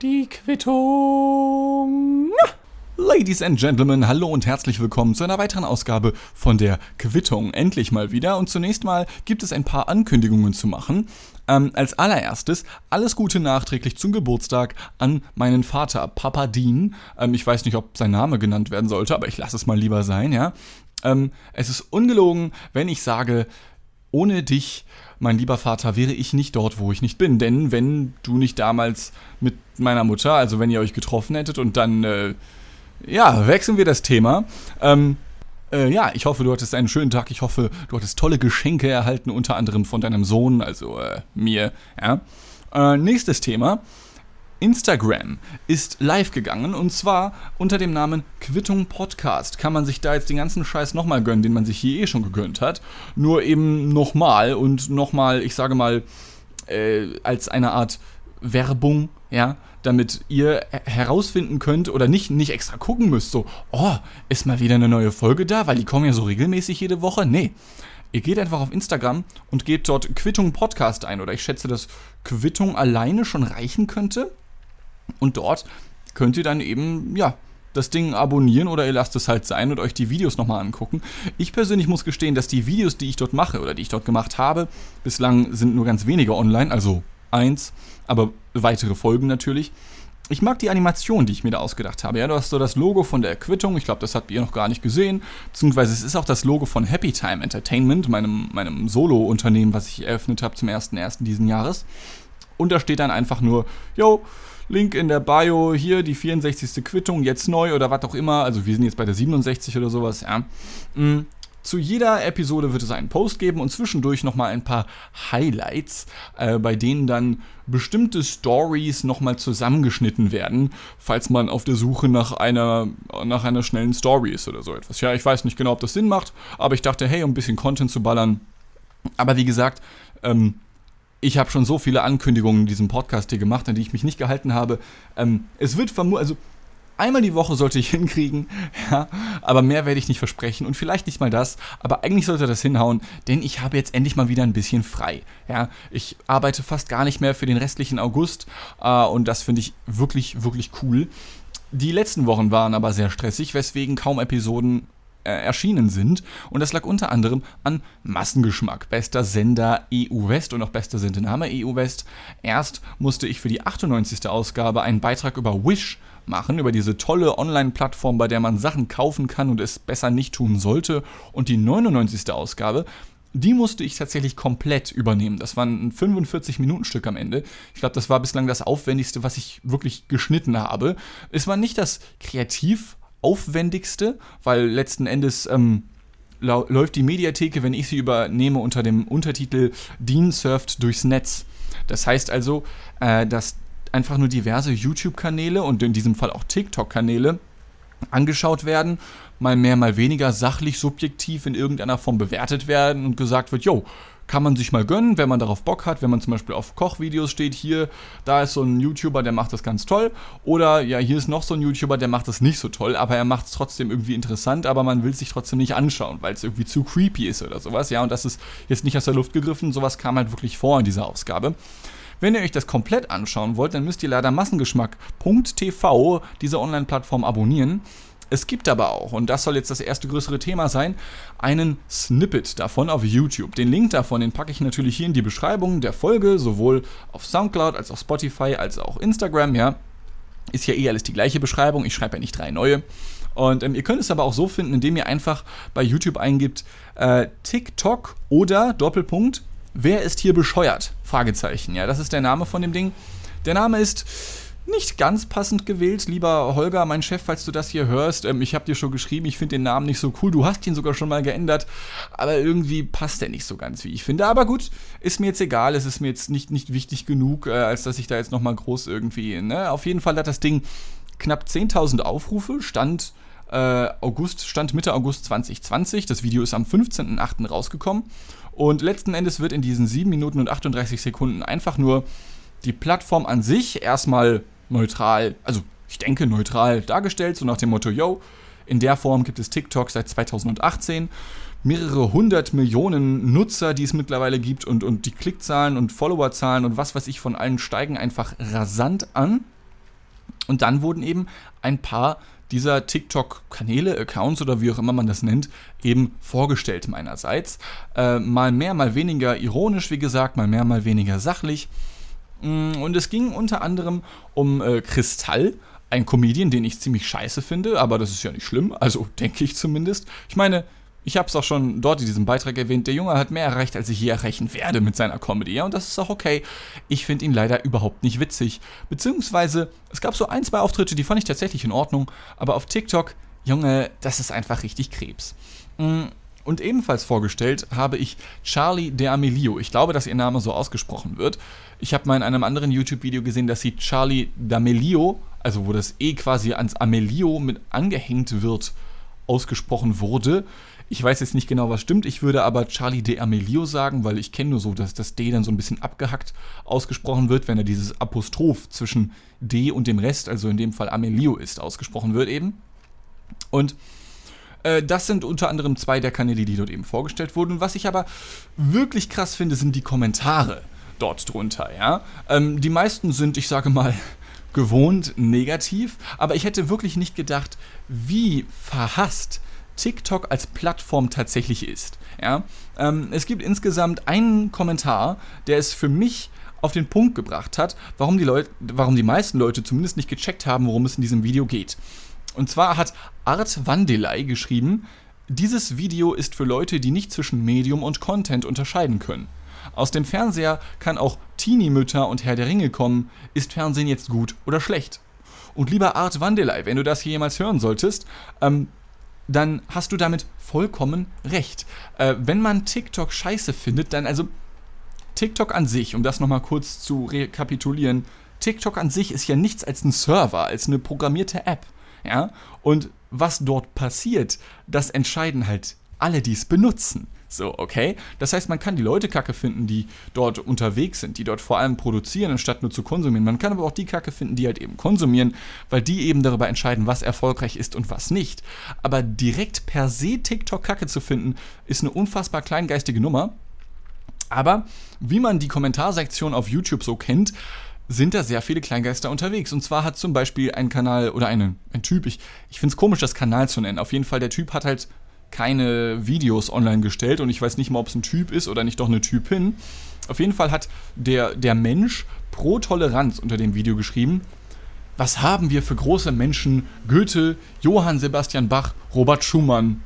Die Quittung. Ladies and Gentlemen, hallo und herzlich willkommen zu einer weiteren Ausgabe von der Quittung. Endlich mal wieder. Und zunächst mal gibt es ein paar Ankündigungen zu machen. Ähm, als allererstes alles Gute nachträglich zum Geburtstag an meinen Vater, Papa Dean. Ähm, ich weiß nicht, ob sein Name genannt werden sollte, aber ich lasse es mal lieber sein, ja. Ähm, es ist ungelogen, wenn ich sage, ohne dich, mein lieber Vater, wäre ich nicht dort, wo ich nicht bin. Denn wenn du nicht damals mit meiner Mutter, also wenn ihr euch getroffen hättet und dann, äh, ja, wechseln wir das Thema. Ähm, äh, ja, ich hoffe, du hattest einen schönen Tag. Ich hoffe, du hattest tolle Geschenke erhalten, unter anderem von deinem Sohn, also äh, mir. Ja. Äh, nächstes Thema. Instagram ist live gegangen und zwar unter dem Namen Quittung Podcast. Kann man sich da jetzt den ganzen Scheiß nochmal gönnen, den man sich hier eh schon gegönnt hat. Nur eben nochmal und nochmal, ich sage mal, äh, als eine Art Werbung, ja, damit ihr herausfinden könnt oder nicht, nicht extra gucken müsst, so, oh, ist mal wieder eine neue Folge da, weil die kommen ja so regelmäßig jede Woche. Nee. Ihr geht einfach auf Instagram und gebt dort Quittung Podcast ein oder ich schätze, dass Quittung alleine schon reichen könnte. Und dort könnt ihr dann eben, ja, das Ding abonnieren oder ihr lasst es halt sein und euch die Videos nochmal angucken. Ich persönlich muss gestehen, dass die Videos, die ich dort mache oder die ich dort gemacht habe, bislang sind nur ganz wenige online, also eins, aber weitere Folgen natürlich. Ich mag die Animation, die ich mir da ausgedacht habe. Ja, du hast so das Logo von der Quittung. Ich glaube, das habt ihr noch gar nicht gesehen. Beziehungsweise es ist auch das Logo von Happy Time Entertainment, meinem, meinem Solo-Unternehmen, was ich eröffnet habe zum 1.1. diesen Jahres. Und da steht dann einfach nur, yo, Link in der Bio, hier die 64. Quittung, jetzt neu oder was auch immer. Also wir sind jetzt bei der 67 oder sowas, ja. Mm, zu jeder Episode wird es einen Post geben und zwischendurch nochmal ein paar Highlights, äh, bei denen dann bestimmte Stories nochmal zusammengeschnitten werden, falls man auf der Suche nach einer, nach einer schnellen Story ist oder so etwas. Ja, ich weiß nicht genau, ob das Sinn macht, aber ich dachte, hey, um ein bisschen Content zu ballern. Aber wie gesagt, ähm, ich habe schon so viele Ankündigungen in diesem Podcast hier gemacht, an die ich mich nicht gehalten habe. Ähm, es wird vermutlich, also einmal die Woche sollte ich hinkriegen, ja, aber mehr werde ich nicht versprechen und vielleicht nicht mal das, aber eigentlich sollte das hinhauen, denn ich habe jetzt endlich mal wieder ein bisschen frei. Ja, ich arbeite fast gar nicht mehr für den restlichen August äh, und das finde ich wirklich, wirklich cool. Die letzten Wochen waren aber sehr stressig, weswegen kaum Episoden äh, erschienen sind. Und das lag unter anderem an Massengeschmack. Bester Sender EU West und auch bester Sendename EU West. Erst musste ich für die 98. Ausgabe einen Beitrag über Wish machen, über diese tolle Online-Plattform, bei der man Sachen kaufen kann und es besser nicht tun sollte. Und die 99. Ausgabe, die musste ich tatsächlich komplett übernehmen. Das war ein 45-Minuten-Stück am Ende. Ich glaube, das war bislang das Aufwendigste, was ich wirklich geschnitten habe. Es war nicht das kreativ aufwendigste, weil letzten Endes ähm, läuft die Mediatheke, wenn ich sie übernehme, unter dem Untertitel Dean surft durchs Netz. Das heißt also, äh, dass einfach nur diverse YouTube-Kanäle und in diesem Fall auch TikTok-Kanäle angeschaut werden, mal mehr, mal weniger sachlich, subjektiv in irgendeiner Form bewertet werden und gesagt wird, yo, kann man sich mal gönnen, wenn man darauf Bock hat, wenn man zum Beispiel auf Kochvideos steht, hier, da ist so ein YouTuber, der macht das ganz toll. Oder ja, hier ist noch so ein YouTuber, der macht das nicht so toll, aber er macht es trotzdem irgendwie interessant, aber man will es sich trotzdem nicht anschauen, weil es irgendwie zu creepy ist oder sowas. Ja, und das ist jetzt nicht aus der Luft gegriffen, sowas kam halt wirklich vor in dieser Ausgabe. Wenn ihr euch das komplett anschauen wollt, dann müsst ihr leider massengeschmack.tv, diese Online-Plattform, abonnieren. Es gibt aber auch, und das soll jetzt das erste größere Thema sein, einen Snippet davon auf YouTube. Den Link davon, den packe ich natürlich hier in die Beschreibung der Folge, sowohl auf Soundcloud als auch Spotify als auch Instagram, ja. Ist ja eh alles die gleiche Beschreibung, ich schreibe ja nicht drei neue. Und ähm, ihr könnt es aber auch so finden, indem ihr einfach bei YouTube eingibt äh, TikTok oder Doppelpunkt, wer ist hier bescheuert? Fragezeichen, ja, das ist der Name von dem Ding. Der Name ist nicht ganz passend gewählt. Lieber Holger, mein Chef, falls du das hier hörst, ähm, ich habe dir schon geschrieben, ich finde den Namen nicht so cool. Du hast ihn sogar schon mal geändert, aber irgendwie passt der nicht so ganz, wie ich finde. Aber gut, ist mir jetzt egal. Es ist mir jetzt nicht, nicht wichtig genug, äh, als dass ich da jetzt nochmal groß irgendwie. Ne? Auf jeden Fall hat das Ding knapp 10.000 Aufrufe, stand äh, August, stand Mitte August 2020. Das Video ist am 15.08. rausgekommen. Und letzten Endes wird in diesen 7 Minuten und 38 Sekunden einfach nur die Plattform an sich erstmal neutral, also ich denke neutral dargestellt, so nach dem Motto, yo, in der Form gibt es TikTok seit 2018. mehrere hundert Millionen Nutzer, die es mittlerweile gibt und, und die Klickzahlen und Followerzahlen und was weiß ich von allen steigen einfach rasant an. Und dann wurden eben ein paar dieser TikTok-Kanäle, Accounts oder wie auch immer man das nennt, eben vorgestellt meinerseits. Äh, mal mehr, mal weniger ironisch, wie gesagt, mal mehr, mal weniger sachlich. Mm, und es ging unter anderem um äh, Kristall, ein Comedian, den ich ziemlich scheiße finde, aber das ist ja nicht schlimm, also denke ich zumindest. Ich meine, ich habe es auch schon dort in diesem Beitrag erwähnt, der Junge hat mehr erreicht, als ich je erreichen werde mit seiner Comedy. Ja, und das ist auch okay. Ich finde ihn leider überhaupt nicht witzig. Beziehungsweise, es gab so ein, zwei Auftritte, die fand ich tatsächlich in Ordnung, aber auf TikTok, Junge, das ist einfach richtig Krebs. Mm, und ebenfalls vorgestellt habe ich Charlie D'Amelio. Ich glaube, dass ihr Name so ausgesprochen wird. Ich habe mal in einem anderen YouTube-Video gesehen, dass sie Charlie D'Amelio, also wo das E quasi ans Amelio mit angehängt wird, ausgesprochen wurde. Ich weiß jetzt nicht genau, was stimmt. Ich würde aber Charlie de Amelio sagen, weil ich kenne nur so, dass das D dann so ein bisschen abgehackt ausgesprochen wird, wenn er dieses Apostroph zwischen D und dem Rest, also in dem Fall Amelio ist, ausgesprochen wird eben. Und äh, das sind unter anderem zwei der Kanäle, die dort eben vorgestellt wurden. Was ich aber wirklich krass finde, sind die Kommentare dort drunter, ja. Ähm, die meisten sind, ich sage mal, gewohnt negativ, aber ich hätte wirklich nicht gedacht, wie verhasst TikTok als Plattform tatsächlich ist. Ja? Ähm, es gibt insgesamt einen Kommentar, der es für mich auf den Punkt gebracht hat, warum die, Leute, warum die meisten Leute zumindest nicht gecheckt haben, worum es in diesem Video geht. Und zwar hat Art Wandelei geschrieben, dieses Video ist für Leute, die nicht zwischen Medium und Content unterscheiden können. Aus dem Fernseher kann auch Teenie-Mütter und Herr der Ringe kommen. Ist Fernsehen jetzt gut oder schlecht? Und lieber Art Wandelei, wenn du das hier jemals hören solltest, ähm, dann hast du damit vollkommen recht. Äh, wenn man TikTok scheiße findet, dann also TikTok an sich, um das nochmal kurz zu rekapitulieren, TikTok an sich ist ja nichts als ein Server, als eine programmierte App. Ja? Und was dort passiert, das entscheiden halt alle, die es benutzen. So, okay? Das heißt, man kann die Leute kacke finden, die dort unterwegs sind, die dort vor allem produzieren, anstatt nur zu konsumieren. Man kann aber auch die kacke finden, die halt eben konsumieren, weil die eben darüber entscheiden, was erfolgreich ist und was nicht. Aber direkt per se TikTok kacke zu finden, ist eine unfassbar kleingeistige Nummer. Aber wie man die Kommentarsektion auf YouTube so kennt, sind da sehr viele Kleingeister unterwegs. Und zwar hat zum Beispiel ein Kanal oder eine, ein Typ, ich, ich finde es komisch, das Kanal zu nennen. Auf jeden Fall, der Typ hat halt keine Videos online gestellt und ich weiß nicht mal, ob es ein Typ ist oder nicht doch eine Typin. Auf jeden Fall hat der, der Mensch pro Toleranz unter dem Video geschrieben, was haben wir für große Menschen? Goethe, Johann Sebastian Bach, Robert Schumann.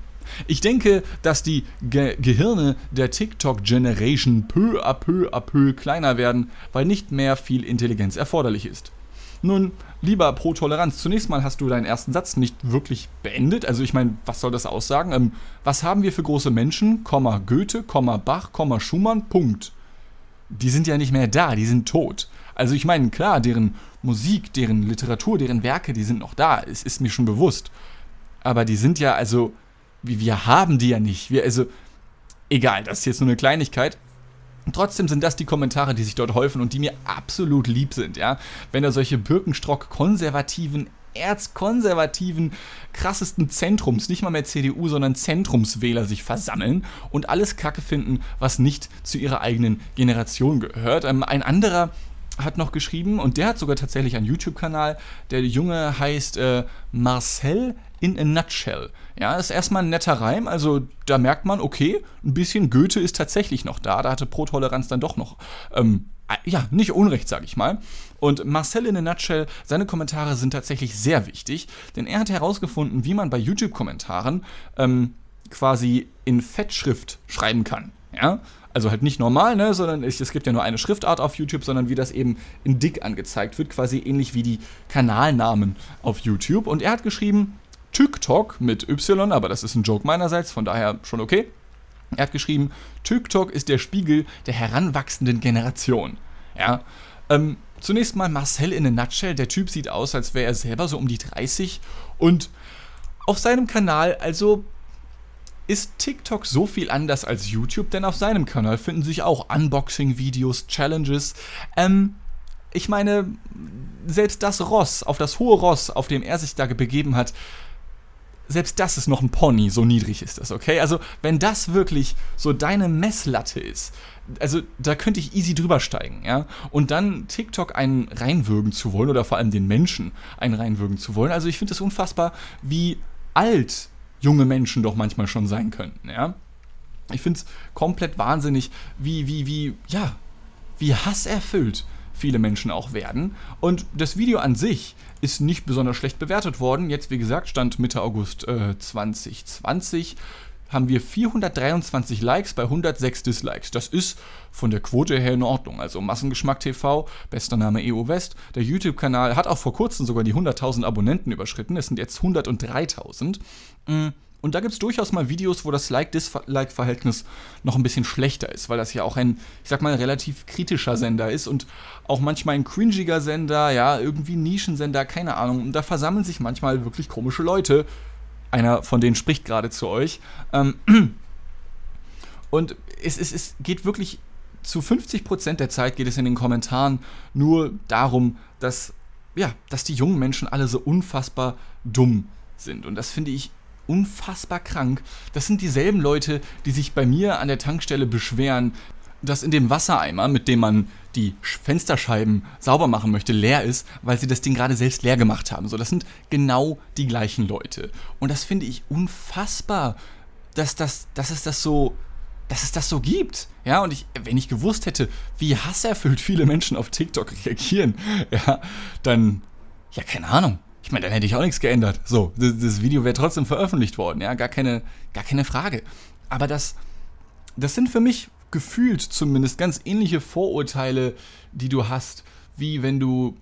Ich denke, dass die Ge Gehirne der TikTok-Generation peu à peu à peu kleiner werden, weil nicht mehr viel Intelligenz erforderlich ist. Nun, lieber pro Toleranz, zunächst mal hast du deinen ersten Satz nicht wirklich beendet. Also ich meine, was soll das aussagen? Ähm, was haben wir für große Menschen? Komma Goethe, Komma Bach, Komma Schumann, Punkt. Die sind ja nicht mehr da, die sind tot. Also ich meine, klar, deren Musik, deren Literatur, deren Werke, die sind noch da, es ist mir schon bewusst. Aber die sind ja, also, wir haben die ja nicht. Wir, also, egal, das ist jetzt nur eine Kleinigkeit. Trotzdem sind das die Kommentare, die sich dort häufen und die mir absolut lieb sind, ja. Wenn da solche Birkenstock-konservativen, erzkonservativen, krassesten Zentrums, nicht mal mehr CDU, sondern Zentrumswähler sich versammeln und alles Kacke finden, was nicht zu ihrer eigenen Generation gehört. Ähm, ein anderer hat noch geschrieben und der hat sogar tatsächlich einen YouTube-Kanal. Der Junge heißt äh, Marcel in a Nutshell. Ja, ist erstmal ein netter Reim, also da merkt man, okay, ein bisschen Goethe ist tatsächlich noch da. Da hatte Pro-Toleranz dann doch noch, ähm, ja, nicht Unrecht, sag ich mal. Und Marcel in a Nutshell, seine Kommentare sind tatsächlich sehr wichtig, denn er hat herausgefunden, wie man bei YouTube-Kommentaren ähm, quasi in Fettschrift schreiben kann. Ja, also halt nicht normal, ne, sondern es, es, gibt ja nur eine Schriftart auf YouTube, sondern wie das eben in dick angezeigt wird, quasi ähnlich wie die Kanalnamen auf YouTube. Und er hat geschrieben, TikTok mit Y, aber das ist ein Joke meinerseits, von daher schon okay. Er hat geschrieben, TikTok ist der Spiegel der heranwachsenden Generation. Ja, ähm, zunächst mal Marcel in a nutshell. Der Typ sieht aus, als wäre er selber so um die 30 und auf seinem Kanal, also ist TikTok so viel anders als YouTube, denn auf seinem Kanal finden sich auch Unboxing-Videos, Challenges. Ähm, ich meine, selbst das Ross, auf das hohe Ross, auf dem er sich da begeben hat, selbst das ist noch ein Pony, so niedrig ist das, okay? Also, wenn das wirklich so deine Messlatte ist, also da könnte ich easy drüber steigen, ja? Und dann TikTok einen reinwürgen zu wollen oder vor allem den Menschen einen reinwürgen zu wollen. Also, ich finde es unfassbar, wie alt junge Menschen doch manchmal schon sein könnten, ja? Ich finde es komplett wahnsinnig, wie, wie, wie, ja, wie hasserfüllt viele Menschen auch werden. Und das Video an sich ist nicht besonders schlecht bewertet worden. Jetzt, wie gesagt, stand Mitte August äh, 2020 haben wir 423 Likes bei 106 Dislikes. Das ist von der Quote her in Ordnung. Also Massengeschmack TV, bester Name EU West. Der YouTube-Kanal hat auch vor kurzem sogar die 100.000 Abonnenten überschritten. Es sind jetzt 103.000. Und da gibt es durchaus mal Videos, wo das Like-Dislike-Verhältnis noch ein bisschen schlechter ist, weil das ja auch ein, ich sag mal, relativ kritischer Sender ist und auch manchmal ein cringiger Sender, ja, irgendwie Nischensender, keine Ahnung. Und da versammeln sich manchmal wirklich komische Leute. Einer von denen spricht gerade zu euch. Ähm, und es, es, es geht wirklich zu 50% der Zeit geht es in den Kommentaren nur darum, dass, ja, dass die jungen Menschen alle so unfassbar dumm sind. Und das finde ich unfassbar krank. Das sind dieselben Leute, die sich bei mir an der Tankstelle beschweren, dass in dem Wassereimer, mit dem man die Fensterscheiben sauber machen möchte, leer ist, weil sie das Ding gerade selbst leer gemacht haben. So, das sind genau die gleichen Leute. Und das finde ich unfassbar, dass, das, dass es das so dass es das so gibt. Ja, und ich, wenn ich gewusst hätte, wie hasserfüllt viele Menschen auf TikTok reagieren, ja, dann, ja, keine Ahnung. Ich meine, dann hätte ich auch nichts geändert. So, das, das Video wäre trotzdem veröffentlicht worden, ja, gar keine, gar keine Frage. Aber das, das sind für mich gefühlt zumindest ganz ähnliche Vorurteile, die du hast, wie wenn du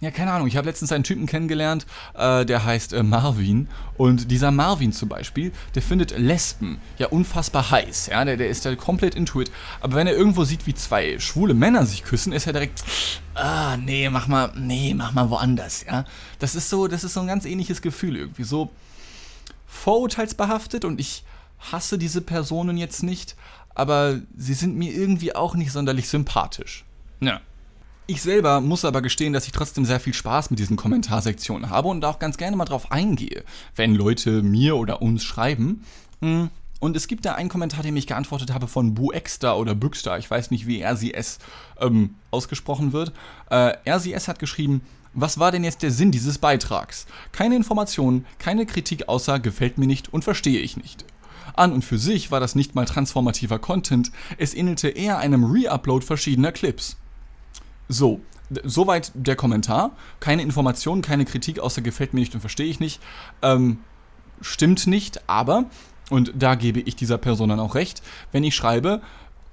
ja, keine Ahnung. Ich habe letztens einen Typen kennengelernt, äh, der heißt äh, Marvin. Und dieser Marvin zum Beispiel, der findet Lesben ja unfassbar heiß. Ja, der, der ist da komplett intuit. Aber wenn er irgendwo sieht, wie zwei schwule Männer sich küssen, ist er direkt, ah, nee, mach mal, nee, mach mal woanders. Ja, das ist so, das ist so ein ganz ähnliches Gefühl irgendwie. So vorurteilsbehaftet und ich hasse diese Personen jetzt nicht, aber sie sind mir irgendwie auch nicht sonderlich sympathisch. Ja. Ich selber muss aber gestehen, dass ich trotzdem sehr viel Spaß mit diesen Kommentarsektionen habe und auch ganz gerne mal drauf eingehe, wenn Leute mir oder uns schreiben. Hm, und es gibt da einen Kommentar, den ich geantwortet habe von Buexter oder Büxter. Ich weiß nicht, wie es ähm, ausgesprochen wird. Äh, es hat geschrieben, was war denn jetzt der Sinn dieses Beitrags? Keine Informationen, keine Kritik außer gefällt mir nicht und verstehe ich nicht. An und für sich war das nicht mal transformativer Content, es ähnelte eher einem Re-Upload verschiedener Clips. So, soweit der Kommentar. Keine Informationen, keine Kritik, außer gefällt mir nicht und verstehe ich nicht. Ähm, stimmt nicht, aber, und da gebe ich dieser Person dann auch recht, wenn ich schreibe,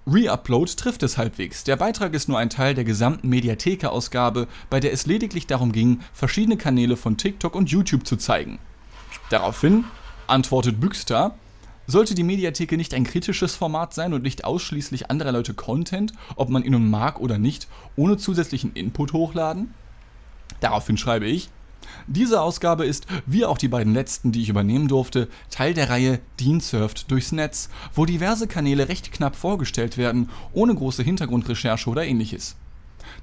Reupload trifft es halbwegs. Der Beitrag ist nur ein Teil der gesamten Mediatheke-Ausgabe, bei der es lediglich darum ging, verschiedene Kanäle von TikTok und YouTube zu zeigen. Daraufhin antwortet Büxter, sollte die Mediatheke nicht ein kritisches Format sein und nicht ausschließlich anderer Leute Content, ob man ihn nun mag oder nicht, ohne zusätzlichen Input hochladen? Daraufhin schreibe ich, diese Ausgabe ist, wie auch die beiden letzten, die ich übernehmen durfte, Teil der Reihe Dean surft durchs Netz, wo diverse Kanäle recht knapp vorgestellt werden, ohne große Hintergrundrecherche oder ähnliches.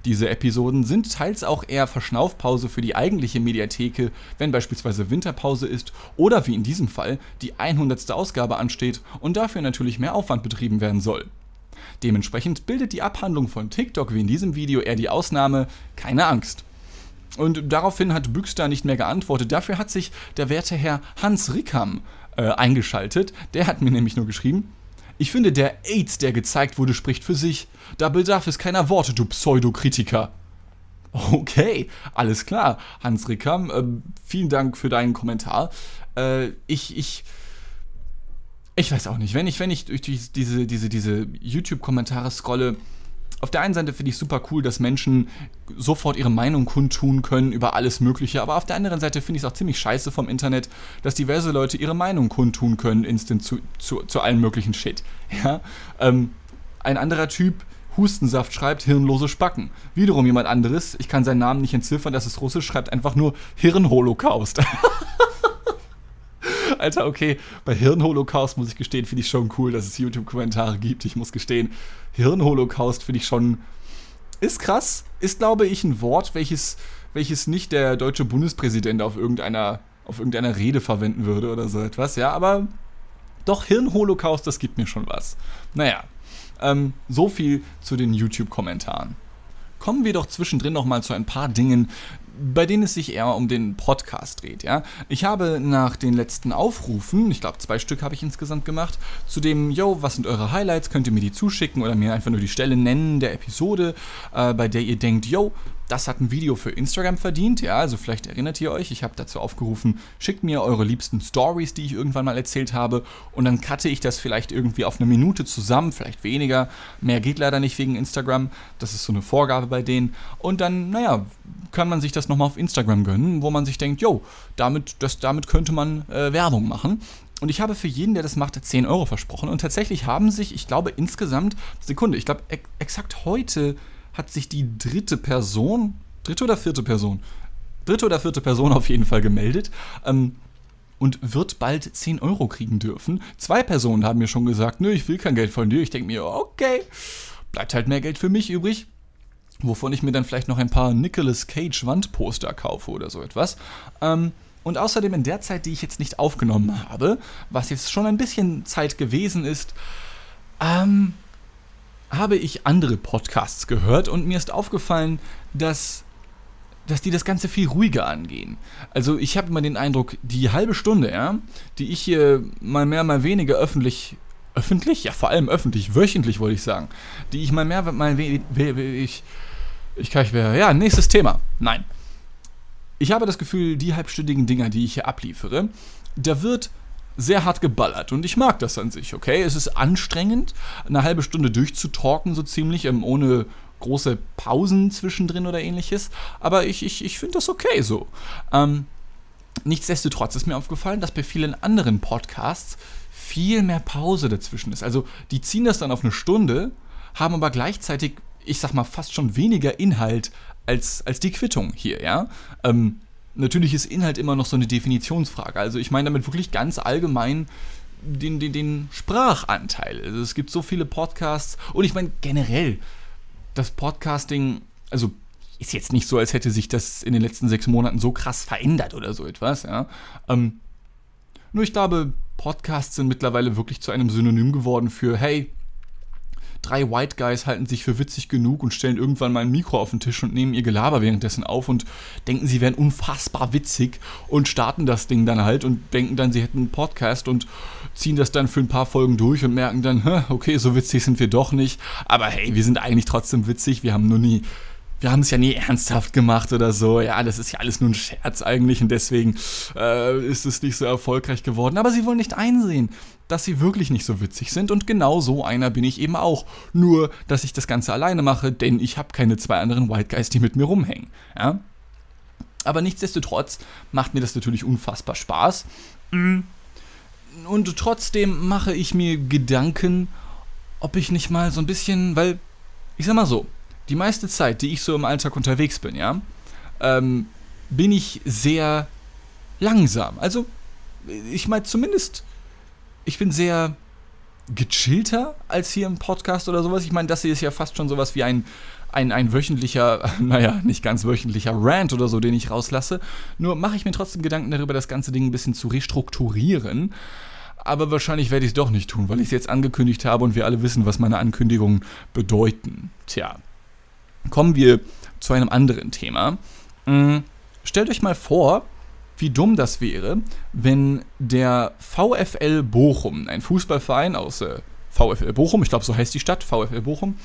Diese Episoden sind teils auch eher Verschnaufpause für die eigentliche Mediatheke, wenn beispielsweise Winterpause ist oder wie in diesem Fall die 100. Ausgabe ansteht und dafür natürlich mehr Aufwand betrieben werden soll. Dementsprechend bildet die Abhandlung von TikTok wie in diesem Video eher die Ausnahme, keine Angst. Und daraufhin hat Büxter nicht mehr geantwortet. Dafür hat sich der werte Herr Hans Rickham äh, eingeschaltet. Der hat mir nämlich nur geschrieben, ich finde, der AIDS, der gezeigt wurde, spricht für sich. Da bedarf es keiner Worte, du Pseudokritiker. Okay, alles klar. Hans Rickam, äh, vielen Dank für deinen Kommentar. Äh, ich, ich, ich weiß auch nicht, wenn ich, wenn ich durch diese, diese, diese YouTube-Kommentare scrolle, auf der einen Seite finde ich super cool, dass Menschen sofort ihre Meinung kundtun können über alles Mögliche, aber auf der anderen Seite finde ich es auch ziemlich scheiße vom Internet, dass diverse Leute ihre Meinung kundtun können, instant zu, zu, zu allen möglichen Shit. Ja? Ähm, ein anderer Typ, Hustensaft schreibt hirnlose Spacken. Wiederum jemand anderes, ich kann seinen Namen nicht entziffern, das ist russisch, schreibt einfach nur Hirnholocaust. Alter, okay, bei Hirnholocaust muss ich gestehen, finde ich schon cool, dass es YouTube-Kommentare gibt. Ich muss gestehen, Hirnholocaust finde ich schon. Ist krass, ist, glaube ich, ein Wort, welches, welches nicht der deutsche Bundespräsident auf irgendeiner auf irgendeiner Rede verwenden würde oder so etwas, ja, aber doch Hirnholocaust, das gibt mir schon was. Naja, ähm, so viel zu den YouTube-Kommentaren. Kommen wir doch zwischendrin noch mal zu ein paar Dingen, bei denen es sich eher um den Podcast dreht, ja. Ich habe nach den letzten Aufrufen, ich glaube zwei Stück habe ich insgesamt gemacht, zu dem, yo, was sind eure Highlights, könnt ihr mir die zuschicken oder mir einfach nur die Stelle nennen der Episode, äh, bei der ihr denkt, yo, das hat ein Video für Instagram verdient, ja, also vielleicht erinnert ihr euch, ich habe dazu aufgerufen, schickt mir eure liebsten Stories, die ich irgendwann mal erzählt habe und dann cutte ich das vielleicht irgendwie auf eine Minute zusammen, vielleicht weniger, mehr geht leider nicht wegen Instagram, das ist so eine Vorgabe bei denen und dann, naja, kann man sich das nochmal auf Instagram gönnen, wo man sich denkt, yo, damit, das, damit könnte man äh, Werbung machen. Und ich habe für jeden, der das macht, 10 Euro versprochen. Und tatsächlich haben sich, ich glaube, insgesamt, Sekunde, ich glaube, ex exakt heute hat sich die dritte Person, dritte oder vierte Person, dritte oder vierte Person auf jeden Fall gemeldet. Ähm, und wird bald 10 Euro kriegen dürfen. Zwei Personen haben mir schon gesagt, nö, ich will kein Geld von dir. Ich denke mir, okay, bleibt halt mehr Geld für mich übrig wovon ich mir dann vielleicht noch ein paar Nicolas Cage Wandposter kaufe oder so etwas. Ähm, und außerdem in der Zeit, die ich jetzt nicht aufgenommen habe, was jetzt schon ein bisschen Zeit gewesen ist, ähm, habe ich andere Podcasts gehört und mir ist aufgefallen, dass, dass die das Ganze viel ruhiger angehen. Also ich habe immer den Eindruck, die halbe Stunde, ja, die ich hier mal mehr, mal weniger öffentlich öffentlich? Ja, vor allem öffentlich, wöchentlich wollte ich sagen. Die ich mal mehr, mal we, we, we ich ich kann nicht mehr. Ja, nächstes Thema. Nein. Ich habe das Gefühl, die halbstündigen Dinger, die ich hier abliefere, da wird sehr hart geballert und ich mag das an sich, okay? Es ist anstrengend, eine halbe Stunde durchzutalken, so ziemlich, ähm, ohne große Pausen zwischendrin oder ähnliches, aber ich, ich, ich finde das okay so. Ähm, nichtsdestotrotz ist mir aufgefallen, dass bei vielen anderen Podcasts viel mehr Pause dazwischen ist. Also die ziehen das dann auf eine Stunde, haben aber gleichzeitig ich sag mal, fast schon weniger Inhalt als, als die Quittung hier, ja. Ähm, natürlich ist Inhalt immer noch so eine Definitionsfrage. Also ich meine damit wirklich ganz allgemein den, den, den Sprachanteil. Also es gibt so viele Podcasts und ich meine generell, das Podcasting, also ist jetzt nicht so, als hätte sich das in den letzten sechs Monaten so krass verändert oder so etwas, ja. Ähm, nur ich glaube, Podcasts sind mittlerweile wirklich zu einem Synonym geworden für, hey, drei White Guys halten sich für witzig genug und stellen irgendwann mal ein Mikro auf den Tisch und nehmen ihr Gelaber währenddessen auf und denken, sie wären unfassbar witzig und starten das Ding dann halt und denken dann, sie hätten einen Podcast und ziehen das dann für ein paar Folgen durch und merken dann, okay, so witzig sind wir doch nicht, aber hey, wir sind eigentlich trotzdem witzig, wir haben nur nie wir haben es ja nie ernsthaft gemacht oder so. Ja, das ist ja alles nur ein Scherz eigentlich und deswegen äh, ist es nicht so erfolgreich geworden. Aber sie wollen nicht einsehen, dass sie wirklich nicht so witzig sind und genau so einer bin ich eben auch. Nur, dass ich das Ganze alleine mache, denn ich habe keine zwei anderen White Guys, die mit mir rumhängen. Ja? Aber nichtsdestotrotz macht mir das natürlich unfassbar Spaß. Mm. Und trotzdem mache ich mir Gedanken, ob ich nicht mal so ein bisschen, weil, ich sag mal so, die meiste Zeit, die ich so im Alltag unterwegs bin, ja, ähm, bin ich sehr langsam. Also, ich meine zumindest, ich bin sehr gechillter als hier im Podcast oder sowas. Ich meine, das hier ist ja fast schon sowas wie ein, ein, ein wöchentlicher, naja, nicht ganz wöchentlicher Rant oder so, den ich rauslasse. Nur mache ich mir trotzdem Gedanken darüber, das ganze Ding ein bisschen zu restrukturieren. Aber wahrscheinlich werde ich es doch nicht tun, weil ich es jetzt angekündigt habe und wir alle wissen, was meine Ankündigungen bedeuten. Tja, kommen wir zu einem anderen Thema. Hm, stellt euch mal vor, wie dumm das wäre, wenn der VfL Bochum, ein Fußballverein aus äh, VfL Bochum, ich glaube so heißt die Stadt, VfL Bochum,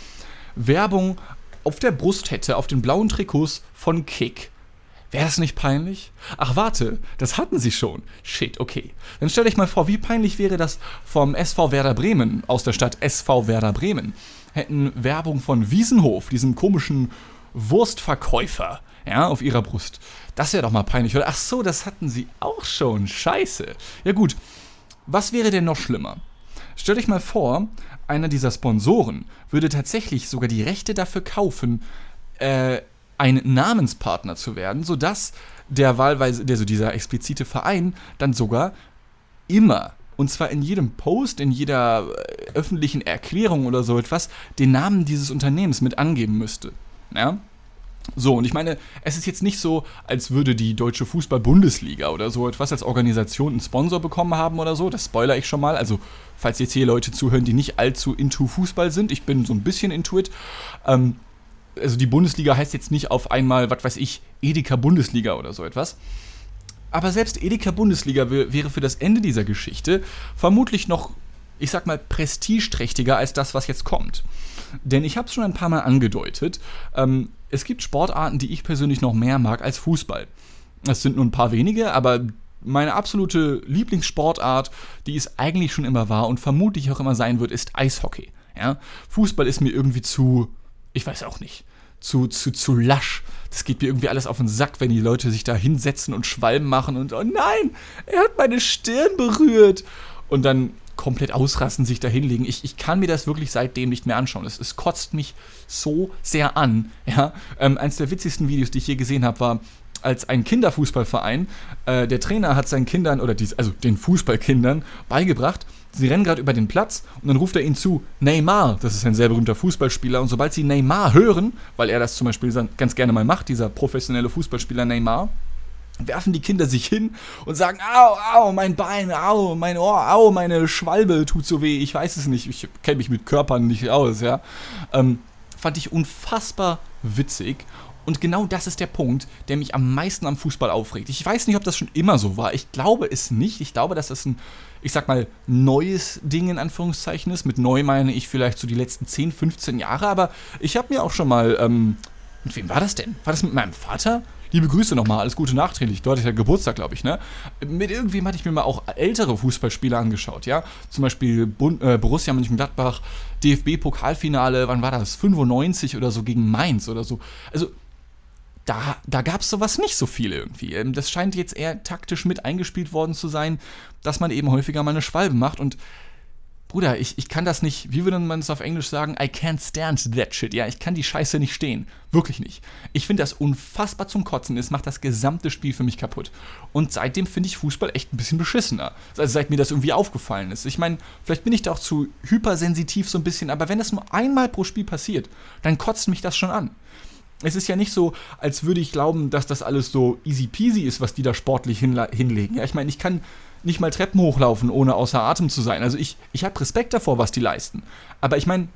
Werbung auf der Brust hätte, auf den blauen Trikots von Kick. Wäre das nicht peinlich? Ach warte, das hatten sie schon. Shit, okay. Dann stell dich mal vor, wie peinlich wäre das vom SV Werder Bremen, aus der Stadt SV Werder Bremen hätten Werbung von Wiesenhof, diesem komischen Wurstverkäufer, ja, auf ihrer Brust. Das wäre doch mal peinlich, oder? Ach so, das hatten sie auch schon. Scheiße. Ja gut, was wäre denn noch schlimmer? Stell dich mal vor, einer dieser Sponsoren würde tatsächlich sogar die Rechte dafür kaufen, äh, ein Namenspartner zu werden, sodass der wahlweise, der dieser explizite Verein dann sogar immer und zwar in jedem Post, in jeder äh, öffentlichen Erklärung oder so etwas, den Namen dieses Unternehmens mit angeben müsste. Ja? So, und ich meine, es ist jetzt nicht so, als würde die Deutsche Fußball-Bundesliga oder so etwas als Organisation einen Sponsor bekommen haben oder so. Das spoiler ich schon mal. Also, falls jetzt hier Leute zuhören, die nicht allzu into Fußball sind, ich bin so ein bisschen into it. Ähm, also, die Bundesliga heißt jetzt nicht auf einmal, was weiß ich, Edeka Bundesliga oder so etwas. Aber selbst Edeka Bundesliga wäre für das Ende dieser Geschichte vermutlich noch, ich sag mal, prestigeträchtiger als das, was jetzt kommt. Denn ich habe es schon ein paar Mal angedeutet. Ähm, es gibt Sportarten, die ich persönlich noch mehr mag als Fußball. Das sind nur ein paar wenige, aber meine absolute Lieblingssportart, die es eigentlich schon immer war und vermutlich auch immer sein wird, ist Eishockey. Ja? Fußball ist mir irgendwie zu, ich weiß auch nicht, zu, zu, zu lasch. Das geht mir irgendwie alles auf den Sack, wenn die Leute sich da hinsetzen und Schwalben machen und oh nein, er hat meine Stirn berührt. Und dann komplett ausrasten, sich da hinlegen. Ich, ich kann mir das wirklich seitdem nicht mehr anschauen. Es, es kotzt mich so sehr an. Ja? Ähm, eines der witzigsten Videos, die ich je gesehen habe, war als ein Kinderfußballverein, äh, der Trainer hat seinen Kindern, oder dies, also den Fußballkindern, beigebracht, sie rennen gerade über den Platz und dann ruft er ihnen zu, Neymar, das ist ein sehr berühmter Fußballspieler, und sobald sie Neymar hören, weil er das zum Beispiel ganz gerne mal macht, dieser professionelle Fußballspieler Neymar, werfen die Kinder sich hin und sagen, au, au, mein Bein, au, mein Ohr, au, meine Schwalbe tut so weh, ich weiß es nicht, ich kenne mich mit Körpern nicht aus, ja. Ähm, fand ich unfassbar witzig und genau das ist der Punkt, der mich am meisten am Fußball aufregt. Ich weiß nicht, ob das schon immer so war. Ich glaube es nicht. Ich glaube, dass das ein, ich sag mal, neues Ding in Anführungszeichen ist. Mit neu meine ich vielleicht so die letzten 10, 15 Jahre. Aber ich habe mir auch schon mal, ähm, mit wem war das denn? War das mit meinem Vater? Liebe Grüße nochmal, alles Gute nachträglich. Dort ist ja Geburtstag, glaube ich, ne? Mit irgendwem hatte ich mir mal auch ältere Fußballspiele angeschaut, ja? Zum Beispiel Bund, äh, Borussia Mönchengladbach, DFB-Pokalfinale, wann war das? 95 oder so gegen Mainz oder so. Also, da, da gab es sowas nicht so viel irgendwie. Ähm, das scheint jetzt eher taktisch mit eingespielt worden zu sein, dass man eben häufiger mal eine Schwalbe macht und Bruder, ich, ich kann das nicht, wie würde man es auf Englisch sagen? I can't stand that shit. Ja, ich kann die Scheiße nicht stehen. Wirklich nicht. Ich finde das unfassbar zum Kotzen. Es macht das gesamte Spiel für mich kaputt. Und seitdem finde ich Fußball echt ein bisschen beschissener. Also seit mir das irgendwie aufgefallen ist. Ich meine, vielleicht bin ich da auch zu hypersensitiv so ein bisschen, aber wenn das nur einmal pro Spiel passiert, dann kotzt mich das schon an. Es ist ja nicht so, als würde ich glauben, dass das alles so easy peasy ist, was die da sportlich hinlegen. Ja, ich meine, ich kann nicht mal Treppen hochlaufen, ohne außer Atem zu sein. Also ich, ich habe Respekt davor, was die leisten. Aber ich meine,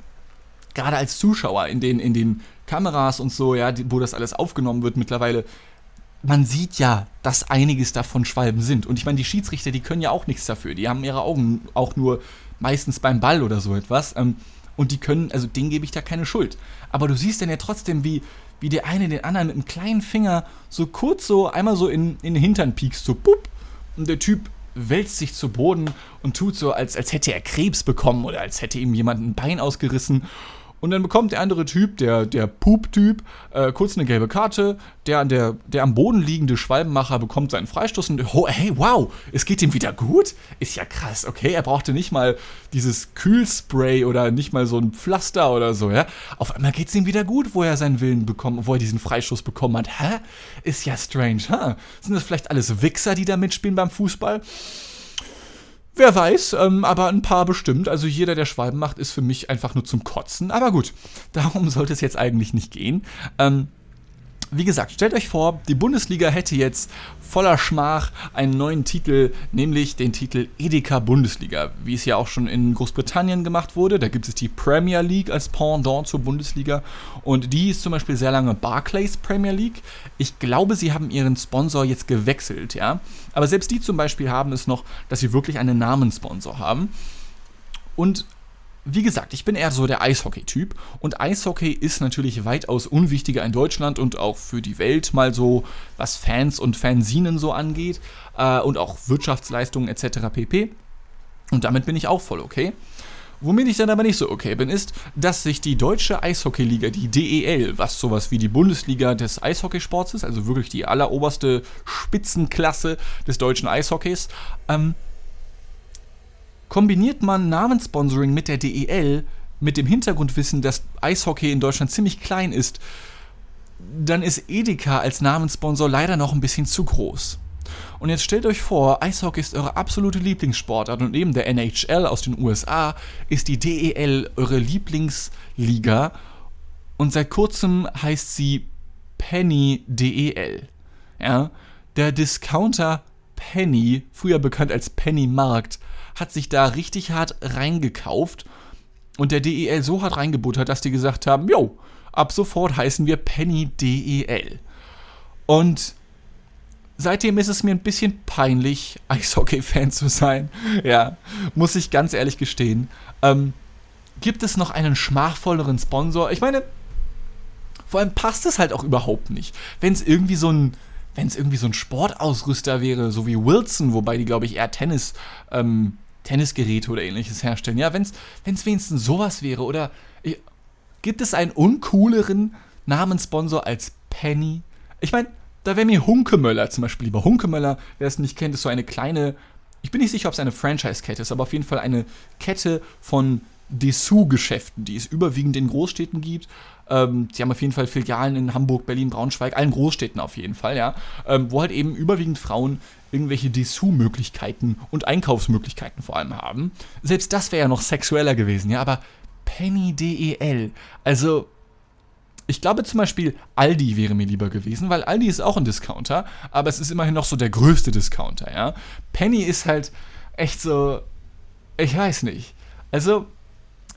gerade als Zuschauer in den, in den Kameras und so, ja, die, wo das alles aufgenommen wird mittlerweile, man sieht ja, dass einiges davon Schwalben sind. Und ich meine, die Schiedsrichter, die können ja auch nichts dafür. Die haben ihre Augen auch nur meistens beim Ball oder so etwas. Ähm, und die können, also denen gebe ich da keine Schuld. Aber du siehst dann ja trotzdem, wie, wie der eine den anderen mit einem kleinen Finger so kurz so einmal so in, in den Hintern piekst, so pup. Und der Typ wälzt sich zu Boden und tut so, als, als hätte er Krebs bekommen oder als hätte ihm jemand ein Bein ausgerissen. Und dann bekommt der andere Typ, der, der Pup-Typ, äh, kurz eine gelbe Karte. Der, der, der am Boden liegende Schwalbenmacher bekommt seinen Freistoß und oh, hey, wow, es geht ihm wieder gut? Ist ja krass, okay? Er brauchte nicht mal dieses Kühlspray oder nicht mal so ein Pflaster oder so, ja? Auf einmal geht es ihm wieder gut, wo er seinen Willen bekommen, wo er diesen Freistoß bekommen hat. Hä? Ist ja strange, ha? Sind das vielleicht alles Wichser, die da mitspielen beim Fußball? Wer weiß, ähm, aber ein paar bestimmt. Also jeder, der Schwalben macht, ist für mich einfach nur zum Kotzen. Aber gut, darum sollte es jetzt eigentlich nicht gehen. Ähm, wie gesagt, stellt euch vor, die Bundesliga hätte jetzt voller Schmach einen neuen Titel, nämlich den Titel Edeka Bundesliga, wie es ja auch schon in Großbritannien gemacht wurde. Da gibt es die Premier League als Pendant zur Bundesliga und die ist zum Beispiel sehr lange Barclays Premier League. Ich glaube, sie haben ihren Sponsor jetzt gewechselt, ja. Aber selbst die zum Beispiel haben es noch, dass sie wirklich einen Namenssponsor haben. Und wie gesagt, ich bin eher so der Eishockey-Typ und Eishockey ist natürlich weitaus unwichtiger in Deutschland und auch für die Welt mal so, was Fans und Fansinen so angeht äh, und auch Wirtschaftsleistungen etc. pp. Und damit bin ich auch voll okay. Womit ich dann aber nicht so okay bin, ist, dass sich die deutsche Eishockeyliga, die DEL, was sowas wie die Bundesliga des Eishockeysports ist, also wirklich die alleroberste Spitzenklasse des deutschen Eishockeys, ähm, Kombiniert man Namenssponsoring mit der DEL, mit dem Hintergrundwissen, dass Eishockey in Deutschland ziemlich klein ist, dann ist Edeka als Namenssponsor leider noch ein bisschen zu groß. Und jetzt stellt euch vor, Eishockey ist eure absolute Lieblingssportart und neben der NHL aus den USA ist die DEL eure Lieblingsliga und seit kurzem heißt sie Penny DEL. Ja, der Discounter Penny, früher bekannt als Penny Markt, hat sich da richtig hart reingekauft und der DEL so hart reingebuttert, dass die gesagt haben, jo, ab sofort heißen wir Penny DEL. Und seitdem ist es mir ein bisschen peinlich, Eishockey-Fan zu sein. Ja, muss ich ganz ehrlich gestehen. Ähm, gibt es noch einen schmachvolleren Sponsor? Ich meine, vor allem passt es halt auch überhaupt nicht. Wenn es irgendwie so ein, wenn es irgendwie so ein Sportausrüster wäre, so wie Wilson, wobei die, glaube ich, eher Tennis, ähm, Tennisgeräte oder ähnliches herstellen. Ja, wenn es wenigstens sowas wäre oder ich, gibt es einen uncooleren Namenssponsor als Penny? Ich meine, da wäre mir Hunkemöller zum Beispiel lieber. Hunkemöller, wer es nicht kennt, ist so eine kleine, ich bin nicht sicher, ob es eine Franchise-Kette ist, aber auf jeden Fall eine Kette von Dessous-Geschäften, die es überwiegend in Großstädten gibt. Ähm, sie haben auf jeden Fall Filialen in Hamburg, Berlin, Braunschweig, allen Großstädten auf jeden Fall, ja. Ähm, wo halt eben überwiegend Frauen irgendwelche Dessous-Möglichkeiten und Einkaufsmöglichkeiten vor allem haben. Selbst das wäre ja noch sexueller gewesen, ja, aber Penny DEL, also ich glaube zum Beispiel, Aldi wäre mir lieber gewesen, weil Aldi ist auch ein Discounter, aber es ist immerhin noch so der größte Discounter, ja. Penny ist halt echt so, ich weiß nicht. Also,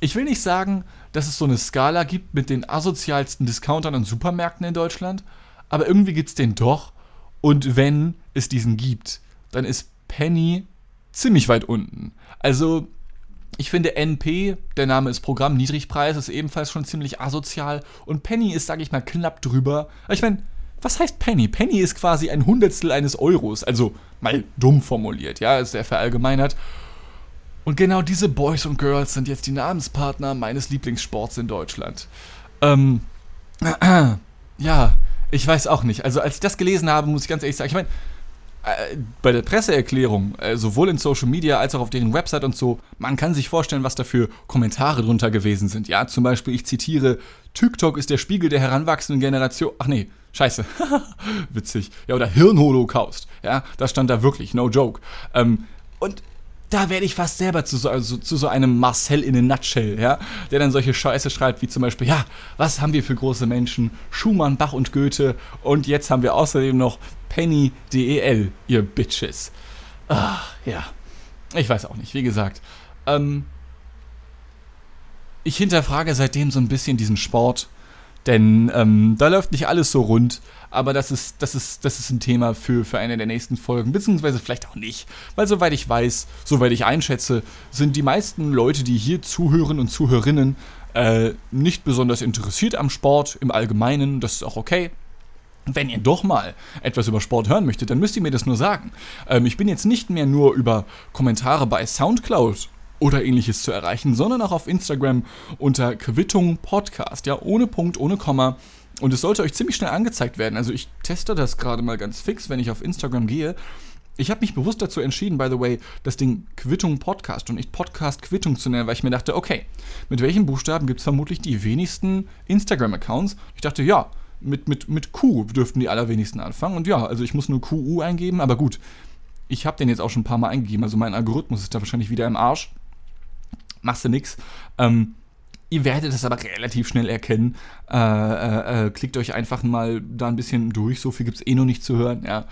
ich will nicht sagen, dass es so eine Skala gibt mit den asozialsten Discountern und Supermärkten in Deutschland, aber irgendwie gibt es den doch. Und wenn es diesen gibt, dann ist Penny ziemlich weit unten. Also, ich finde NP, der Name ist Programm Niedrigpreis, ist ebenfalls schon ziemlich asozial. Und Penny ist, sage ich mal, knapp drüber. Ich meine, was heißt Penny? Penny ist quasi ein Hundertstel eines Euros. Also mal dumm formuliert, ja, ist sehr verallgemeinert. Und genau diese Boys und Girls sind jetzt die Namenspartner meines Lieblingssports in Deutschland. Ähm, äh, ja, ich weiß auch nicht. Also als ich das gelesen habe, muss ich ganz ehrlich sagen, ich meine, äh, bei der Presseerklärung, äh, sowohl in Social Media als auch auf deren Website und so, man kann sich vorstellen, was da für Kommentare drunter gewesen sind. Ja, zum Beispiel, ich zitiere, TikTok ist der Spiegel der heranwachsenden Generation. Ach nee, scheiße. Witzig. Ja, oder Hirnholocaust. Ja, das stand da wirklich, no joke. Ähm, und da werde ich fast selber zu so, also zu so einem Marcel in a nutshell, ja, der dann solche Scheiße schreibt, wie zum Beispiel, ja, was haben wir für große Menschen? Schumann, Bach und Goethe und jetzt haben wir außerdem noch Penny DEL, ihr Bitches. Ach, ja. Ich weiß auch nicht, wie gesagt. Ähm, ich hinterfrage seitdem so ein bisschen diesen Sport, denn ähm, da läuft nicht alles so rund aber das ist, das ist, das ist ein Thema für, für eine der nächsten Folgen, beziehungsweise vielleicht auch nicht. Weil soweit ich weiß, soweit ich einschätze, sind die meisten Leute, die hier zuhören und Zuhörerinnen, äh, nicht besonders interessiert am Sport im Allgemeinen. Das ist auch okay. Wenn ihr doch mal etwas über Sport hören möchtet, dann müsst ihr mir das nur sagen. Ähm, ich bin jetzt nicht mehr nur über Kommentare bei Soundcloud oder ähnliches zu erreichen, sondern auch auf Instagram unter Quittung Podcast. Ja, ohne Punkt, ohne Komma. Und es sollte euch ziemlich schnell angezeigt werden. Also ich teste das gerade mal ganz fix, wenn ich auf Instagram gehe. Ich habe mich bewusst dazu entschieden, by the way, das Ding Quittung Podcast und nicht Podcast Quittung zu nennen, weil ich mir dachte, okay, mit welchen Buchstaben gibt es vermutlich die wenigsten Instagram-Accounts? Ich dachte, ja, mit, mit, mit Q dürften die allerwenigsten anfangen. Und ja, also ich muss nur QU eingeben, aber gut, ich habe den jetzt auch schon ein paar Mal eingegeben, also mein Algorithmus ist da wahrscheinlich wieder im Arsch. Machst du nix. Ähm, Ihr werdet es aber relativ schnell erkennen. Äh, äh, äh, klickt euch einfach mal da ein bisschen durch. So viel gibt es eh noch nicht zu hören. Ja.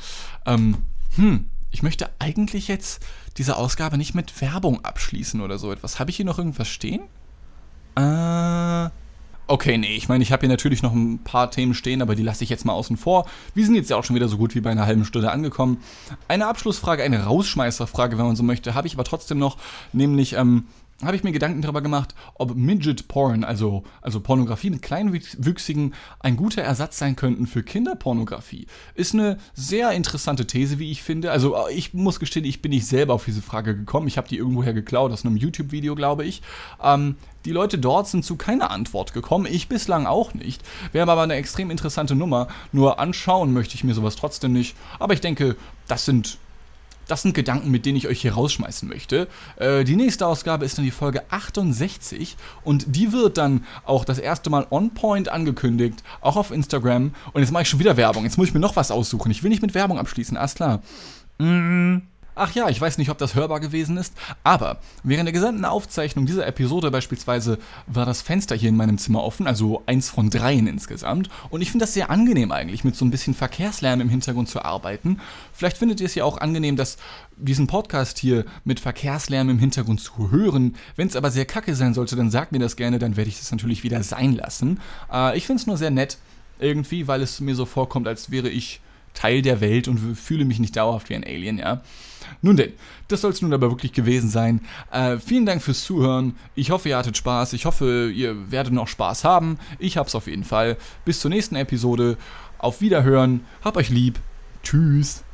Ähm, hm, ich möchte eigentlich jetzt diese Ausgabe nicht mit Werbung abschließen oder so etwas. Habe ich hier noch irgendwas stehen? Äh. Okay, nee, ich meine, ich habe hier natürlich noch ein paar Themen stehen, aber die lasse ich jetzt mal außen vor. Wir sind jetzt ja auch schon wieder so gut wie bei einer halben Stunde angekommen. Eine Abschlussfrage, eine Rausschmeißerfrage, wenn man so möchte, habe ich aber trotzdem noch, nämlich, ähm, habe ich mir Gedanken darüber gemacht, ob Midget Porn, also, also Pornografie mit Kleinwüchsigen, ein guter Ersatz sein könnten für Kinderpornografie. Ist eine sehr interessante These, wie ich finde. Also äh, ich muss gestehen, ich bin nicht selber auf diese Frage gekommen. Ich habe die irgendwoher geklaut, aus einem YouTube-Video, glaube ich. Ähm, die Leute dort sind zu keiner Antwort gekommen, ich bislang auch nicht. Wäre aber eine extrem interessante Nummer. Nur anschauen möchte ich mir sowas trotzdem nicht. Aber ich denke, das sind das sind Gedanken, mit denen ich euch hier rausschmeißen möchte. Äh, die nächste Ausgabe ist dann die Folge 68 und die wird dann auch das erste Mal on point angekündigt, auch auf Instagram. Und jetzt mache ich schon wieder Werbung. Jetzt muss ich mir noch was aussuchen. Ich will nicht mit Werbung abschließen, alles klar. Mm, Ach ja, ich weiß nicht, ob das hörbar gewesen ist, aber während der gesamten Aufzeichnung dieser Episode beispielsweise war das Fenster hier in meinem Zimmer offen, also eins von dreien insgesamt. Und ich finde das sehr angenehm eigentlich, mit so ein bisschen Verkehrslärm im Hintergrund zu arbeiten. Vielleicht findet ihr es ja auch angenehm, dass diesen Podcast hier mit Verkehrslärm im Hintergrund zu hören. Wenn es aber sehr kacke sein sollte, dann sagt mir das gerne, dann werde ich das natürlich wieder sein lassen. Äh, ich finde es nur sehr nett irgendwie, weil es mir so vorkommt, als wäre ich Teil der Welt und fühle mich nicht dauerhaft wie ein Alien, ja. Nun denn, das soll es nun aber wirklich gewesen sein. Äh, vielen Dank fürs Zuhören. Ich hoffe, ihr hattet Spaß. Ich hoffe, ihr werdet noch Spaß haben. Ich hab's auf jeden Fall. Bis zur nächsten Episode. Auf Wiederhören. Hab euch lieb. Tschüss.